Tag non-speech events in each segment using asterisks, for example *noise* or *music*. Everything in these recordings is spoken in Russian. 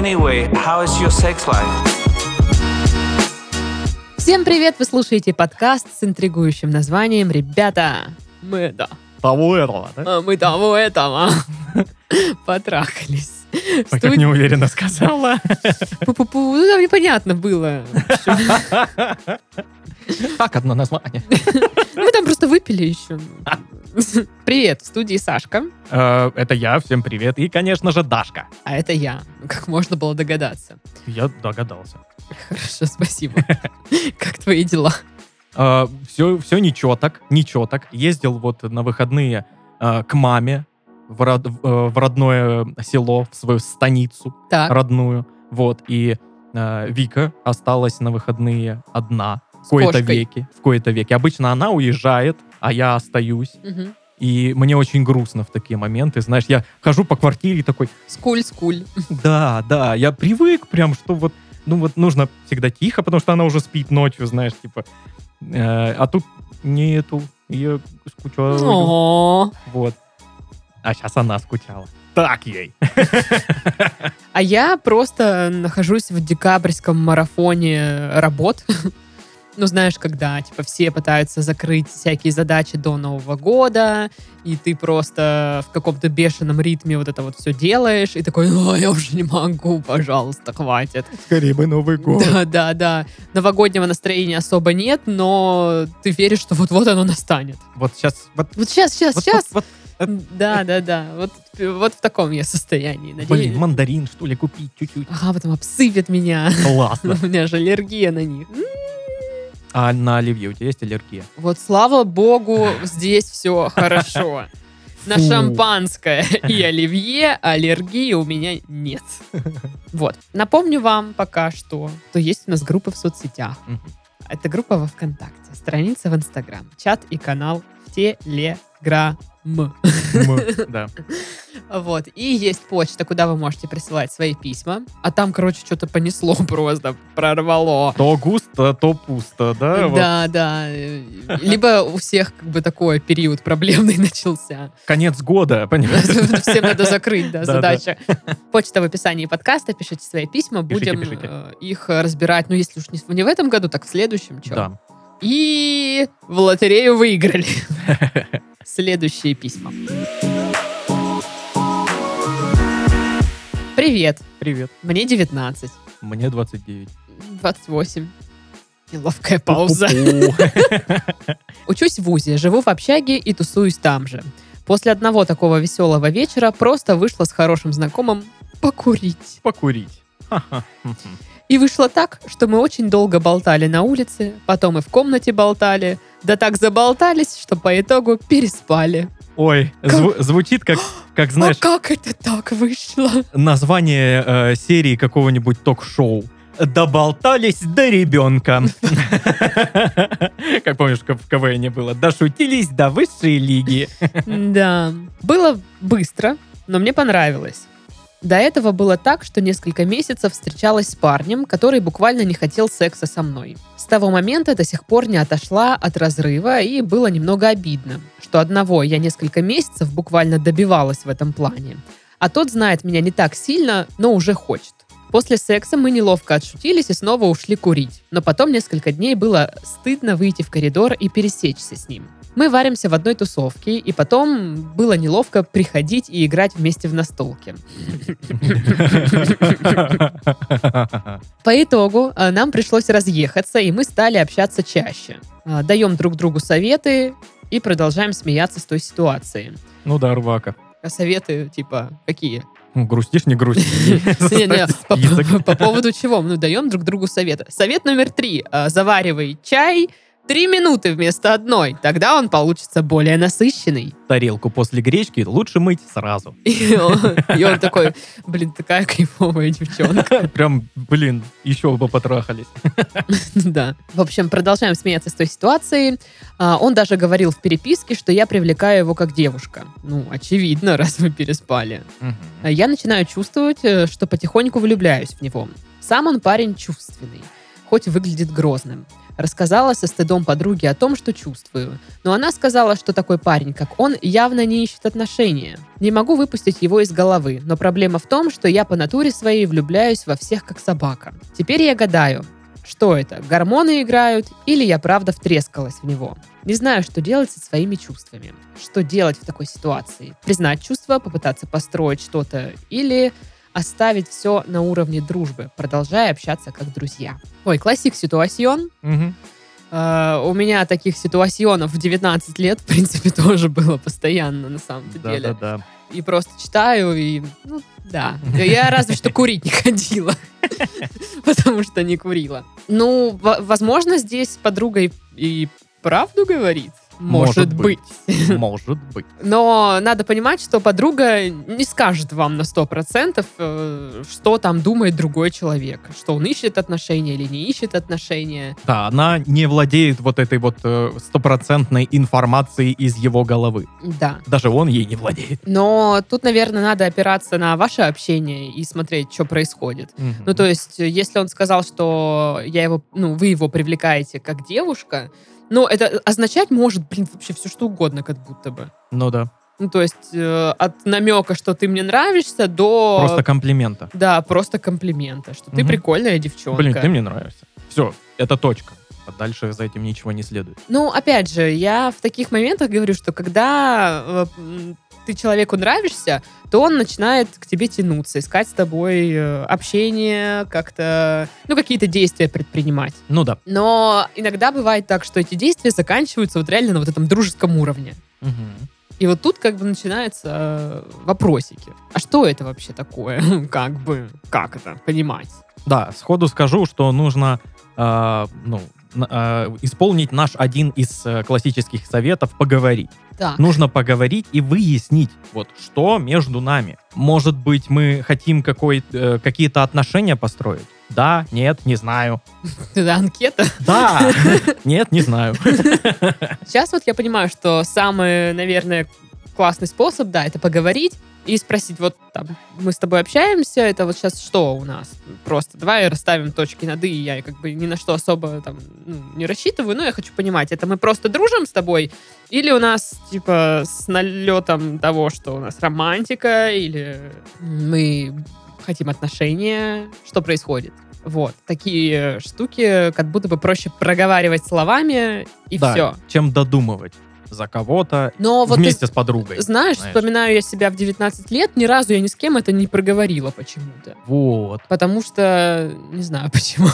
Anyway, how is your sex life? Всем привет! Вы слушаете подкаст с интригующим названием «Ребята, мы да, Того этого, да? а мы того этого *laughs* потрахались». Ой, как неуверенно сказала. Пу-пу-пу. Ну, там непонятно было. Как одно название? Мы там просто выпили еще. Привет, в студии Сашка, Э, Это я, всем привет. И, конечно же, Дашка. а это я, как можно было догадаться. Я догадался. Хорошо, спасибо. Как твои дела? Все, все ничего так, ничего так. Ездил вот на выходные э, к маме в, род- в, э, в родное село, в свою станицу Так, родную. Вот, и э, Вика осталась на выходные одна. В кои-то веки. В кои-то веки. Обычно она уезжает, а я остаюсь. Мгм. И мне очень грустно в такие моменты. Знаешь, я хожу по квартире такой, скуль, скуль. *laughs* Да, да, я привык прям, что вот, ну вот нужно всегда тихо, потому что она уже спит ночью, знаешь, типа. Э, а тут нету, я скучаю, вот. А сейчас она скучала. Так ей. *laughs* А я просто нахожусь в декабрьском марафоне работ. *laughs* Ну, знаешь, когда, типа, все пытаются закрыть всякие задачи до Нового года, и ты просто в каком-то бешеном ритме вот это вот все делаешь, и такой, ну, я уже не могу, пожалуйста, хватит. Скорее бы Новый Да, *laughs* да, да. Новогоднего настроения особо нет, но ты веришь, что вот-вот оно настанет. Вот сейчас, вот, Вот сейчас, сейчас, вот, сейчас. вот, Да, да, да. Вот, вот в таком я состоянии. Надеюсь. блин, мандарин, что ли, купить чуть-чуть. Ага, потом обсыпет меня. Классно. *laughs* У меня же аллергия на них. А на оливье у тебя есть аллергия? Вот слава богу, здесь все хорошо. *laughs* На Фу. шампанское и *laughs* оливье аллергии у меня нет. Вот. Напомню вам пока что, что есть у нас группы в соцсетях. Это группа во ВКонтакте, страница в Инстаграм, чат и канал в Телеграм. М, *laughs* Да. Вот. И есть почта, куда вы можете присылать свои письма. А там, короче, что-то понесло *laughs* просто, прорвало. То густо, то пусто, да? Вот Да, да. э, Либо у всех как бы такой период проблемный *laughs* начался. Конец года, понимаешь? Всем надо закрыть, да, Да, задача. Почта в описании подкаста, пишите свои письма, будем э, их разбирать, ну, если уж не в- этом году, так в следующем. Да. И в лотерею выиграли. Следующие письма. Привет, Привет. мне 19, Мне 29. 28. Неловкая пауза. *laughs* Учусь в ВУЗе, живу в общаге и тусуюсь там же. После одного такого веселого вечера просто вышла с хорошим знакомым покурить. Покурить. И вышло так, что мы очень долго болтали на улице, потом и в комнате болтали, да так заболтались, что по итогу переспали. Ой, Как- зву- звучит как, как, знаешь, а как это так вышло? название э, серии какого-нибудь ток-шоу. Доболтались до ребенка. *laughs* Как помнишь, в КВН было. Дошутились до высшей лиги. Да. Было быстро, но мне понравилось. До этого было так, что несколько месяцев встречалась с парнем, который буквально не хотел секса со мной. С того момента до сих пор не отошла от разрыва, и было немного обидно, что одного я несколько месяцев буквально добивалась в этом плане. А тот знает меня не так сильно, но уже хочет. После секса мы неловко отшутились и снова ушли курить. Но потом несколько дней было стыдно выйти в коридор и пересечься с ним. Мы варимся в одной тусовке, и потом было неловко приходить и играть вместе в настолки. По итогу э, нам пришлось разъехаться, и мы стали общаться чаще. А, Даем друг другу советы и продолжаем смеяться с той ситуации. Ну да, рвака. А советы, типа, какие? Ну, грустишь, не грусти. *laughs* Не-не, *laughs* по, поводу чего? Ну, даем друг другу советы. Совет номер три. А, Заваривай чай три минуты вместо одной. Тогда он получится более насыщенный. Тарелку после гречки лучше мыть сразу. *laughs* И он, и он такой, блин, такая кайфовая девчонка. *laughs* Прям, блин, еще бы потрахались. *laughs* Да. В общем, продолжаем смеяться с той ситуации. А, Он даже говорил в переписке, что я привлекаю его как девушка. Ну, очевидно, раз вы переспали. Я начинаю чувствовать, э, что потихоньку влюбляюсь в него. Сам он парень чувственный, хоть выглядит грозным. Рассказала со стыдом подруге о том, что чувствую. Но она сказала, что такой парень, как он, явно не ищет отношения. Не могу выпустить его из головы, но проблема в том, что я по натуре своей влюбляюсь во всех как собака. Теперь я гадаю, что это, гормоны играют или я правда втрескалась в него? Не знаю, что делать со своими чувствами. Что делать в такой ситуации? Признать чувства, попытаться построить что-то или оставить все на уровне дружбы, продолжая общаться как друзья. Ой, классик ситуацион. Мгм. Э, у меня таких ситуационов в 19 лет, в принципе, *laughs* тоже было постоянно, на самом-то деле. Да-да-да. И просто читаю, и, ну, да. Я разве что курить не *laughs* ходила. *laughs* Потому что не курила. Ну, во- возможно, здесь подруга и правду говорит. Может, Может быть. быть. *laughs* Может быть. Но надо понимать, что подруга не скажет вам на 100%, э, что там думает другой человек. Что он ищет отношения или не ищет отношения. Да, она не владеет вот этой вот э, стопроцентной информацией из его головы. Да. Даже он ей не владеет. Но тут, наверное, надо опираться на ваше общение и смотреть, что происходит. Ну, то есть, если он сказал, что я его, ну, вы его привлекаете как девушка, ну, это означать может, блин, вообще все что угодно, как будто бы. Ну да. Ну, то есть, э, от намека, что ты мне нравишься, до... Просто комплимента. Да, просто комплимента, что ты Мгм. прикольная девчонка. Блин, ты мне нравишься. Все, это точка. А дальше за этим ничего не следует. Ну, опять же, я в таких моментах говорю, что когда э, ты человеку нравишься, то он начинает к тебе тянуться, искать с тобой э, общение, как-то, ну, какие-то действия предпринимать. Ну да. Но иногда бывает так, что эти действия заканчиваются вот реально на вот этом дружеском уровне. Мгм. И вот тут как бы начинаются э, вопросики. А что это вообще такое? *laughs* Как бы, как это понимать? Да, сходу скажу, что нужно э, ну, э, исполнить наш один из э, классических советов поговорить. Так, Нужно поговорить и выяснить, вот что между нами. Может быть, мы хотим какой, э, какие-то отношения построить? Да, нет, не знаю. *laughs* это анкета. Да, *laughs* нет, не знаю. *laughs* Сейчас вот я понимаю, что самый, наверное, классный способ, да, это поговорить и спросить, вот там, мы с тобой общаемся, это вот сейчас что у нас? Просто давай расставим точки над «и», я как бы ни на что особо там ну, не рассчитываю, но я хочу понимать, это мы просто дружим с тобой или у нас, типа, с налетом того, что у нас романтика, или мы хотим отношения, что происходит? Вот, такие штуки как будто бы проще проговаривать словами, и Да, все. чем додумывать за кого-то Но вот вместе ты с подругой. знаешь, знаешь. вспоминаю я себя в 19 лет, ни разу я ни с кем это не проговорила почему-то. Вот. Потому что, не знаю *laughs* почему.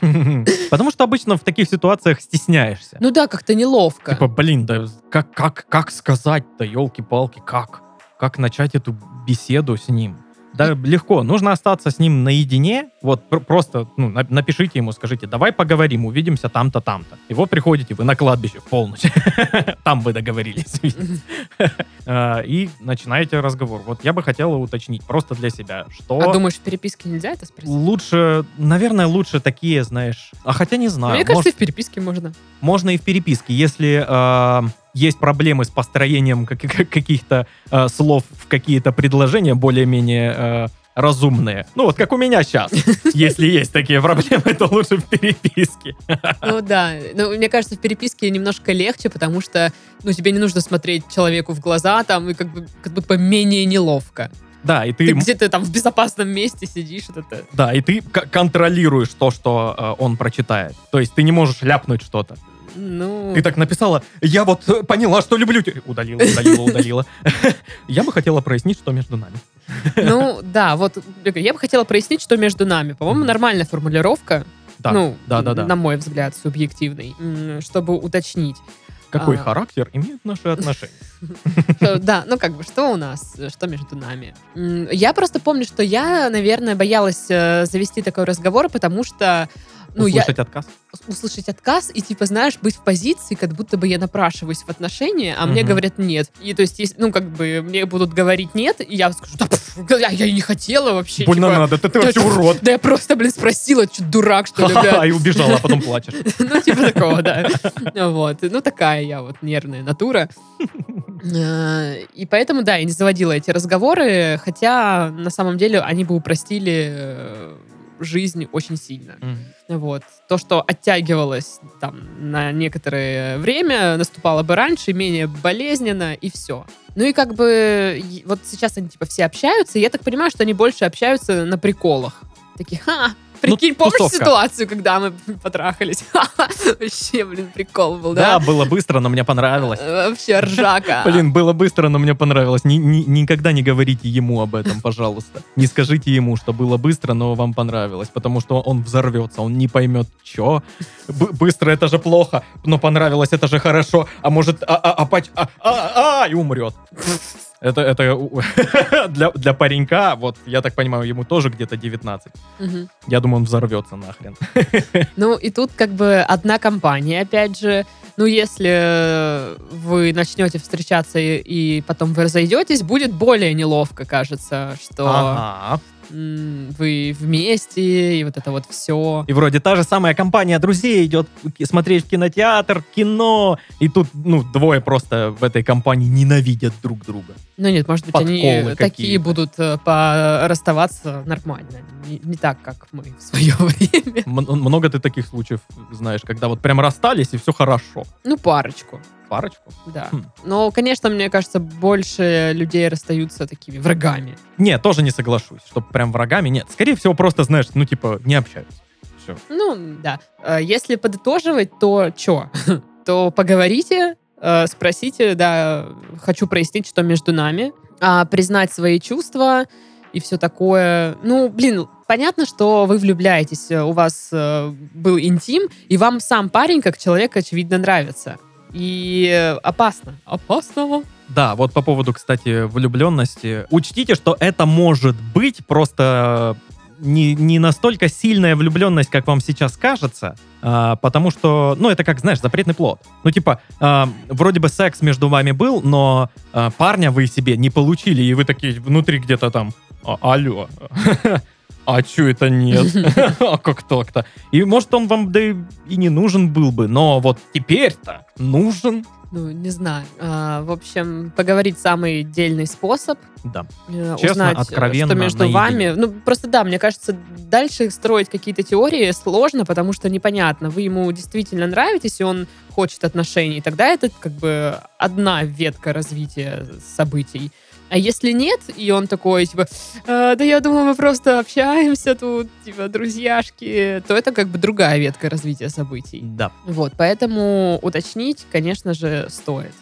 *laughs* Потому что обычно в таких ситуациях стесняешься. Ну да, как-то неловко. Типа, блин, да как, как, как сказать-то, елки-палки, как? Как начать эту беседу с ним? Да, легко. Нужно остаться с ним наедине. Вот пр- просто ну, на- напишите ему, скажите, давай поговорим, увидимся там-то, там-то. И вот приходите вы на кладбище в полночь. *laughs* Там вы договорились. *laughs* А, И начинаете разговор. Вот я бы хотела уточнить просто для себя, что А думаешь, в переписке нельзя это спросить? лучше, наверное, лучше такие, знаешь... А хотя не знаю. Мне кажется, в переписке можно. можно и в переписке, если э, есть проблемы с построением как- *laughs* как- каких-то э, слов в какие-то предложения более-менее э, разумные. Ну вот как у меня сейчас. *laughs* Если есть такие проблемы, то лучше в переписке. Ну да. Ну, мне кажется, в переписке немножко легче, потому что ну, тебе не нужно смотреть человеку в глаза, там, и как бы как будто менее неловко. Да, и Ты ты, где-то там в безопасном месте сидишь, это... да, и ты контролируешь то, что э, он прочитает. То есть ты не можешь ляпнуть что-то. Ну, Ты так написала, я вот э, поняла, что люблю тебя. Удалила, удалила, удалила. Я бы хотела прояснить, что между нами. ну да, вот я бы хотела прояснить, что между нами. По-моему, нормальная формулировка. Да, ну, да, да, да. на мой взгляд, субъективный, чтобы уточнить. Какой а. характер имеют наши отношения? Да, ну как бы, что у нас, что между нами. Я просто помню, что я, наверное, боялась э, завести такой разговор, потому что ну, я Услышать отказ? услышать отказ и, типа, знаешь, быть в позиции, как будто бы я напрашиваюсь в отношения, а мне Мгм. говорят нет. И то есть, если, ну, как бы, мне будут говорить нет, и я скажу, да, пф, я, я не хотела вообще. Больно типа, надо, да ты вообще урод. Да я просто, блин, спросила, что дурак, что ли, да. И убежала, а потом плачешь. *laughs* Ну, типа такого, да. Вот. Ну, такая я вот нервная натура. Э, И поэтому, да, я не заводила эти разговоры, хотя на самом деле они бы упростили э, жизнь очень сильно. Мгм. Вот. То, что оттягивалось там на некоторое время, наступало бы раньше, менее болезненно, и все. Ну и как бы вот сейчас они типа все общаются, и я так понимаю, что они больше общаются на приколах. Такие, ха, прикинь, помнишь тусовка. ситуацию, когда мы *laughs* потрахались? *laughs* Вообще, блин, прикол был, Да, да? было быстро, но мне понравилось. Э, Вообще ржака. *laughs* Блин, было быстро, но мне понравилось. Ни- ни- никогда не говорите ему об этом, пожалуйста. Не скажите ему, что было быстро, но вам понравилось, потому что он взорвется, он не поймет, что. быстро это же плохо, но понравилось это же хорошо, а может, а, а, а, а, а, а, и умрет. Это, это *laughs* для, для паренька, вот, я так понимаю, ему тоже где-то 19. Мгм. Я думаю, он взорвется нахрен. *laughs* Ну, и тут как бы одна компания, опять же. Ну, если вы начнете встречаться и, и потом вы разойдетесь, будет более неловко, кажется, что Ага. вы вместе, и вот это вот все. И вроде та же самая компания друзей идет смотреть в кинотеатр, кино, и тут, ну, двое просто в этой компании ненавидят друг друга. Ну, нет, может быть, Подколы они такие какие-то. будут э, расставаться нормально. Не, не так, как мы в свое *laughs* время. М- много ты таких случаев знаешь, когда вот прям расстались, и все хорошо. Ну, парочку. Парочку? Да. Хм. Но, конечно, мне кажется, больше людей расстаются такими врагами. Не, тоже не соглашусь, что прям врагами. Нет, скорее всего, просто, знаешь, ну, типа, не общаются. Все. Ну, да. Э, Если подытоживать, то что? *laughs* То поговорите, э, спросите, да, хочу прояснить, что между нами, а, признать свои чувства и все такое. Ну, блин, понятно, что вы влюбляетесь, э, у вас э, был интим, и вам сам парень как человек, очевидно, нравится. И опасно. Опасно. Да, вот по поводу, кстати, влюбленности. Учтите, что это может быть просто не, не настолько сильная влюбленность, как вам сейчас кажется, а, потому что, ну, это как, знаешь, запретный плод. Ну, типа, а, вроде бы секс между вами был, но а, парня вы себе не получили, и вы такие внутри где-то там, «А, алло, *laughs* а чё это нет? *laughs* *laughs* А как так-то? И может он вам да и и не нужен был бы, но вот теперь-то нужен. Ну, не знаю. А, в общем, поговорить самый дельный способ. Да. э, Честно, узнать, э, откровенно, что между наедине. вами. Ну, просто да, мне кажется, дальше строить какие-то теории сложно, потому что непонятно, вы ему действительно нравитесь, и он хочет отношений, тогда это как бы одна ветка развития событий. А если нет, и он такой, типа, «А, да я думаю, мы просто общаемся тут, типа, друзьяшки, то это как бы другая ветка развития событий. Да. Вот, поэтому уточнить, конечно же, стоит.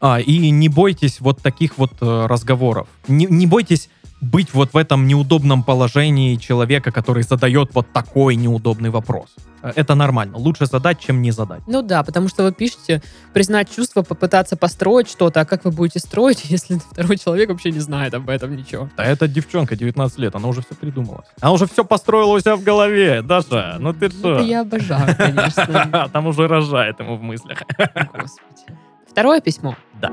А, и не бойтесь вот таких вот э, разговоров. Не, не бойтесь быть вот в этом неудобном положении человека, который задает вот такой неудобный вопрос. Э, Это нормально. Лучше задать, чем не задать. Ну да, потому что вы пишете признать чувства, попытаться построить что-то, а как вы будете строить, *laughs* если второй человек вообще не знает об этом ничего? Да эта девчонка 19 лет, она уже все придумала. Она уже все построила у себя в голове. Даша, ну ты Это что? я обожаю, конечно. *laughs* Там уже рожает ему в мыслях. Господи. Второе письмо. Да.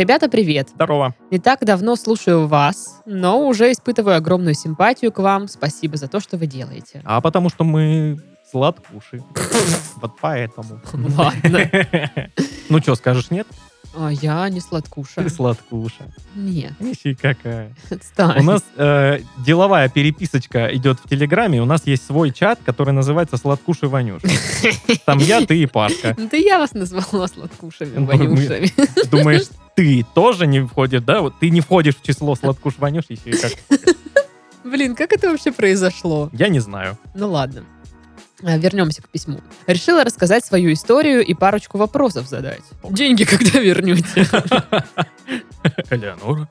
Ребята, привет. Здорово. Не так давно слушаю вас, но уже испытываю огромную симпатию к вам. Спасибо за то, что вы делаете. А потому что мы сладкуши. Вот поэтому. Ладно. Ну что, скажешь нет? А я не сладкуша. Ты сладкуша. Нет, Ищи какая. отстань. У нас э, деловая переписочка идет в Телеграме. У нас есть свой чат, который называется «Сладкуши Ванюш». Там я, ты и Пашка. Ну, Да я вас назвала сладкушами, Мы- вонюшами. Думаешь, ты тоже не входишь, да? Вот ты не входишь в число «Сладкуш Ванюш» еще и как? *laughs* Блин, как это вообще произошло? Я не знаю. Ну ладно. А, Вернемся к письму. Решила рассказать свою историю и парочку вопросов задать. Деньги когда вернете? *laughs* Элеонора.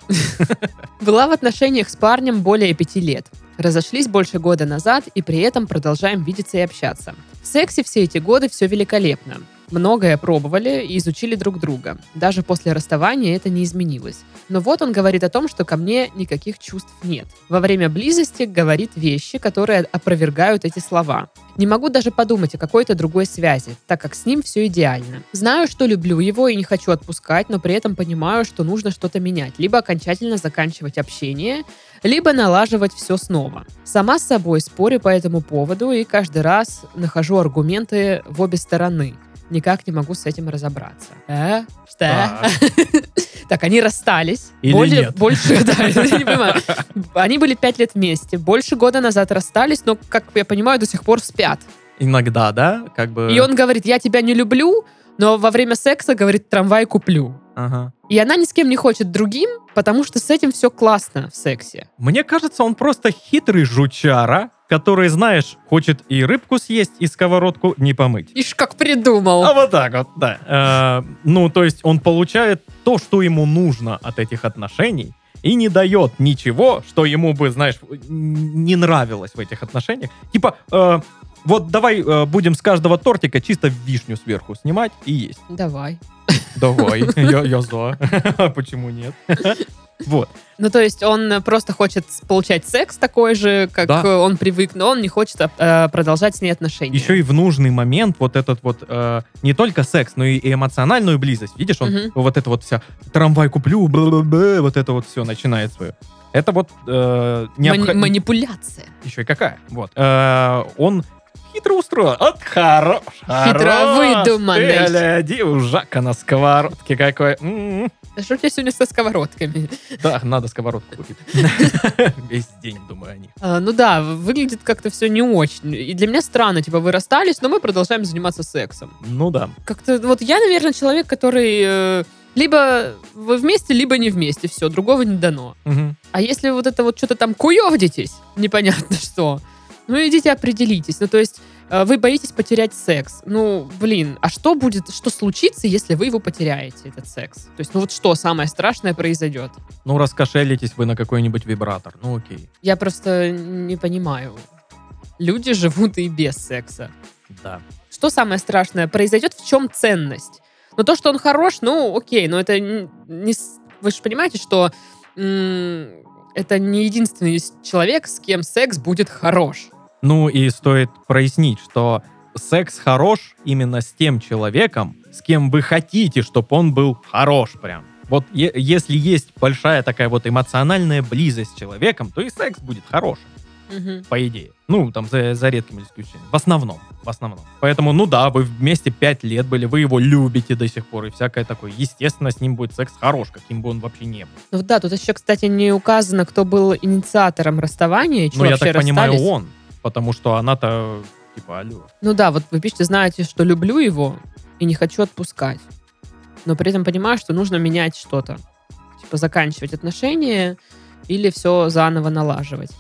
*laughs* Была в отношениях с парнем более пяти лет. Разошлись больше года назад и при этом продолжаем видеться и общаться. В сексе все эти годы все великолепно. Многое пробовали и изучили друг друга. Даже после расставания это не изменилось. Но вот он говорит о том, что ко мне никаких чувств нет. Во время близости говорит вещи, которые опровергают эти слова. Не могу даже подумать о какой-то другой связи, так как с ним все идеально. Знаю, что люблю его и не хочу отпускать, но при этом понимаю, что нужно что-то менять. Либо окончательно заканчивать общение, либо налаживать все снова. Сама с собой спорю по этому поводу и каждый раз нахожу аргументы в обе стороны. Никак не могу с этим разобраться. Э? Что? *laughs* Так. Они расстались. Или Более- нет? Больше, да, я не *laughs* понимаю. Они были пять лет вместе. Больше года назад расстались, но, как я понимаю, до сих пор спят. Иногда, да? Как бы... И он говорит, я тебя не люблю, но во время секса, говорит, трамвай куплю. Ага. И она ни с кем не хочет другим, потому что с этим все классно в сексе. Мне кажется, он просто хитрый жучара, который, знаешь, хочет и рыбку съесть, и сковородку не помыть. Ишь, как придумал. А вот так вот, да. Э, ну, то есть он получает то, что ему нужно от этих отношений, и не дает ничего, что ему бы, знаешь, не нравилось в этих отношениях. Типа, э, вот давай э, будем с каждого тортика чисто вишню сверху снимать и есть. Давай. Давай, *laughs* я, я за. *laughs* Почему нет? Вот. Ну, то есть он э, просто хочет получать секс такой же, как Да. э, он привык, но он не хочет э, продолжать с ней отношения. Еще и в нужный момент вот этот вот э, не только секс, но и, эмоциональную близость. Видишь, он Мгм. вот это вот вся трамвай куплю, бла-бла-бла, вот это вот все начинает свое. Это вот э, необх- Мани- манипуляция. еще и какая. Вот. Э, он хитро устроен. От хорош. Хитро хорош. выдуманный. Ты, гляди, у Жака на сковородке какой. М-м. А Что у тебя сегодня со сковородками? Да, надо сковородку купить. *laughs* Весь день думаю о них. А, ну да, выглядит как-то все не очень. И для меня странно, типа, вы расстались, но мы продолжаем заниматься сексом. Ну да. Как-то, вот я, наверное, человек, который э, либо вы вместе, либо не вместе, все, другого не дано. Мгм. А если вот это вот что-то там куевдитесь, непонятно *laughs* что, ну идите определитесь. Ну то есть э, вы боитесь потерять секс. Ну, блин, а что будет, что случится, если вы его потеряете, этот секс? То есть, ну вот что самое страшное произойдет? Ну, раскошелитесь вы на какой-нибудь вибратор. Ну, окей. Я просто не понимаю. Люди живут и без секса. Да. Что самое страшное произойдет? В чем ценность? Ну, то, что он хорош, ну, окей, но это не... Вы же понимаете, что это не единственный человек, с кем секс будет хорош. Ну и стоит прояснить, что секс хорош именно с тем человеком, с кем вы хотите, чтобы он был хорош прям. Вот е- если есть большая такая вот эмоциональная близость с человеком, то и секс будет хорошим, Мгм. по идее. Ну, там за, за редким исключением. В основном. В основном. Поэтому, ну да, вы вместе пять лет были, вы его любите до сих пор и всякое такое. Естественно, с ним будет секс хорош, каким бы он вообще не был. Ну да, тут еще, кстати, не указано, кто был инициатором расставания чего Ну, я так понимаю, он. Потому что она-то, типа, алло. Ну да, вот вы пишете, знаете, что люблю его и не хочу отпускать. Но при этом понимаю, что нужно менять что-то. Типа заканчивать отношения или все заново налаживать.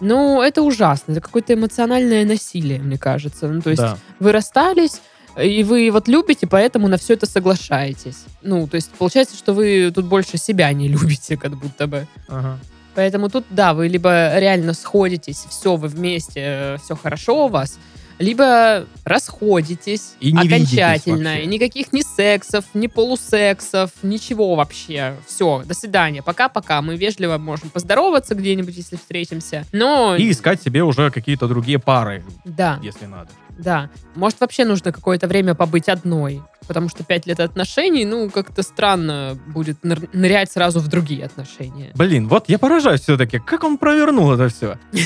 Ну, это ужасно. Это какое-то эмоциональное насилие, мне кажется. Ну, то есть да. вы расстались, и вы вот любите, поэтому на все это соглашаетесь. Ну, то есть получается, что вы тут больше себя не *laughs* любите, как будто бы. Ага. Поэтому тут, да, вы либо реально сходитесь, все, вы вместе, все хорошо у вас, либо расходитесь И не окончательно. И никаких ни сексов, ни полусексов, ничего вообще. Все, до свидания. Пока-пока. Мы вежливо можем поздороваться где-нибудь, если встретимся. Но, И искать себе уже какие-то другие пары, да, если надо. да. Может, вообще нужно какое-то время побыть одной. Потому что пять лет отношений, ну, как-то странно будет ныр- нырять сразу в другие отношения. Блин, вот я поражаюсь все-таки, как он провернул это все. *laughs*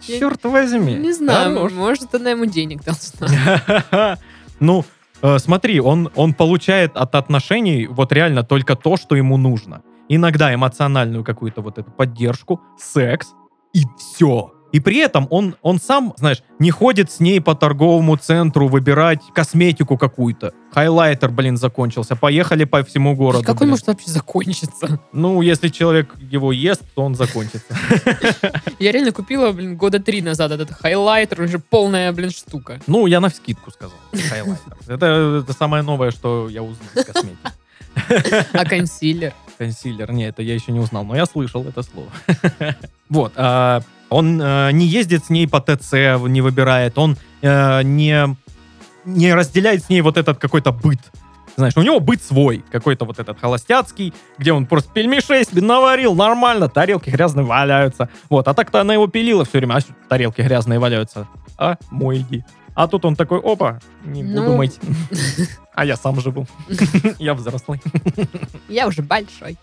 Черт возьми. Не знаю, Хорош. может, она ему денег должна. *laughs* Ну, э, смотри, он, он получает от отношений вот реально только то, что ему нужно. Иногда эмоциональную какую-то вот эту поддержку, секс, и все. И при этом он, он сам, знаешь, не ходит с ней по торговому центру выбирать косметику какую-то. Хайлайтер, блин, закончился. Поехали по всему городу. Как он может вообще закончиться? Ну, если человек его ест, то он закончится. *laughs* Я реально купила, блин, года три назад этот хайлайтер, уже полная, блин, штука. Ну, я на вскидку сказал. Хайлайтер. Это, это самое новое, что я узнал из косметики. А консилер? Консилер. Не, это я еще не узнал, но я слышал это слово. *laughs* Вот. Он э, не ездит с ней по ТЦ, не выбирает. Он э, не, не разделяет с ней вот этот какой-то быт. Знаешь, у него быт свой, какой-то вот этот холостяцкий, где он просто пельмешей себе наварил, нормально, тарелки грязные валяются. Вот, а так-то она его пилила все время, а тарелки грязные валяются. А, мой иди. А тут он такой, опа, не буду Ну. мыть. *laughs* А я сам живу. *laughs* Я взрослый. Я уже большой.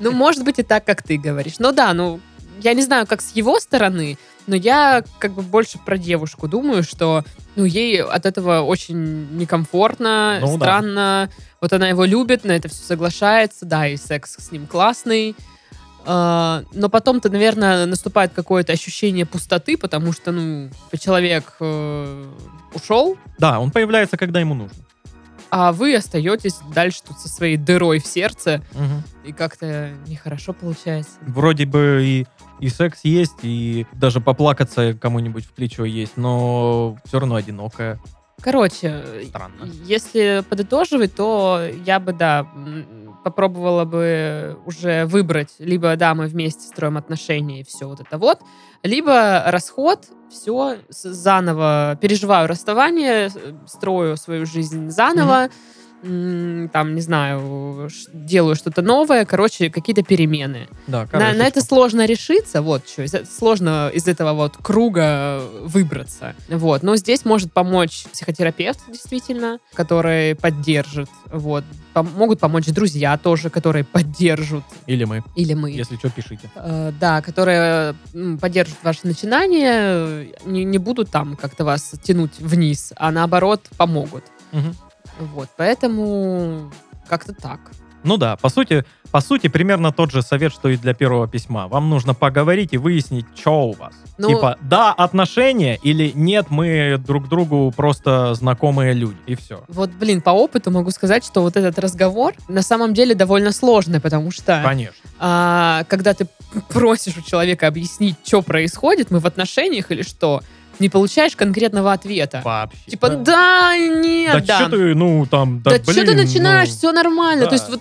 Ну, может быть, и так, как ты говоришь. Ну да, ну, я не знаю, как с его стороны, но я как бы больше про девушку думаю, что ну, ей от этого очень некомфортно, Ну да. странно. Вот она его любит, на это все соглашается, да, и секс с ним классный. А, но потом-то, наверное, наступает какое-то ощущение пустоты, потому что, ну, человек э, ушел, Да, он появляется, когда ему нужно. а вы остаетесь дальше тут со своей дырой в сердце, и как-то нехорошо получается. Вроде бы и, и секс есть, и даже поплакаться кому-нибудь в плечо есть, но все равно одинокая. Короче, Странно. если подытоживать, то я бы, да, попробовала бы уже выбрать, либо, да, мы вместе строим отношения и все вот это вот, либо расход, все заново, переживаю расставание, с- строю свою жизнь заново, м, там, не знаю, делаю что-то новое, короче, какие-то перемены. Да, На, на это сложно решиться, вот что. Сложно из этого вот круга выбраться. Вот. Но здесь может помочь психотерапевт, действительно, который поддержит. Вот. Пом- могут помочь друзья тоже, которые поддержат. Или мы. Или мы. Если что, пишите. Э, да, которые поддержат ваше начинание, не, не будут там как-то вас тянуть вниз, а наоборот помогут. Мгм. Вот. Поэтому как-то так. Ну да, по сути, по сути, примерно тот же совет, что и для первого письма. Вам нужно поговорить и выяснить, что у вас. Ну- Типа, да, отношения или нет, мы друг другу просто знакомые люди. И все. Вот, блин, по опыту могу сказать, что вот этот разговор на самом деле довольно сложный, потому что Конечно. а, когда ты просишь у человека объяснить, что происходит, мы в отношениях или что, не получаешь конкретного ответа. Вообще. Типа, да, нет, Да, да. что ты, ну, там, да, Да, что ты блин, начинаешь, ну, все нормально. да. То есть вот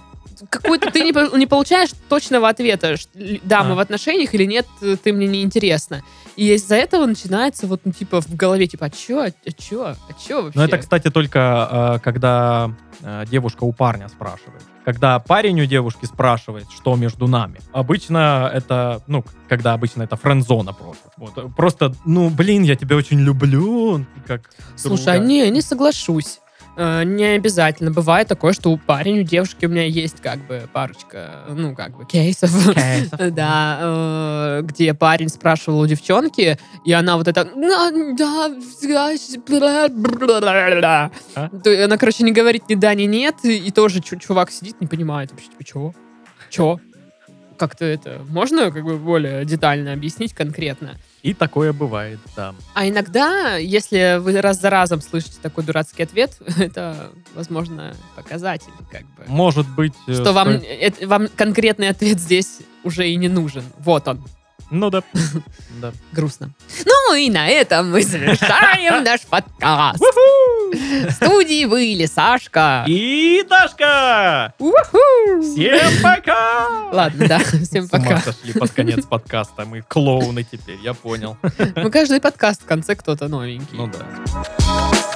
какой-то ты не, не получаешь точного ответа, да, мы А. в отношениях или нет, э, ты мне не интересно. И из-за этого начинается вот, ну, типа, в голове, типа, а чё, а чё, а чё вообще? Ну, это, кстати, только э, когда э, девушка у парня спрашивает. Когда парень у девушки спрашивает, что между нами. Обычно это, ну, когда обычно это френдзона просто. Вот, э, просто, ну, блин, я тебя очень люблю. Как Слушай, а друга. не, не соглашусь. Э, Не обязательно. Бывает такое, что у парень, у девушки у меня есть как бы парочка, ну, как бы кейсов. *laughs* Да, э, где парень спрашивал у девчонки, и она вот это... «Ну, да, да, бла-бла-бла-бла». А? Она, короче, не говорит ни да, ни нет, и и тоже чу- чувак сидит, не понимает вообще, типа, чего? Чё? Как-то это... Можно как бы более детально объяснить конкретно? И такое бывает, да. А иногда, если вы раз за разом слышите такой дурацкий ответ, *laughs* это, возможно, показатель, как бы. Может быть... э, Что вам, это- вам конкретный ответ здесь уже и не нужен. Вот он. Ну да. *laughs* Да. Грустно. Ну и на этом мы *laughs* завершаем наш подкаст. В студии были Сашка. И Дашка! Уху! Всем пока! Ладно, да, *laughs* всем пока. сошли под конец подкаста. Мы клоуны теперь, я понял. Ну, каждый подкаст в конце кто-то новенький. Ну да.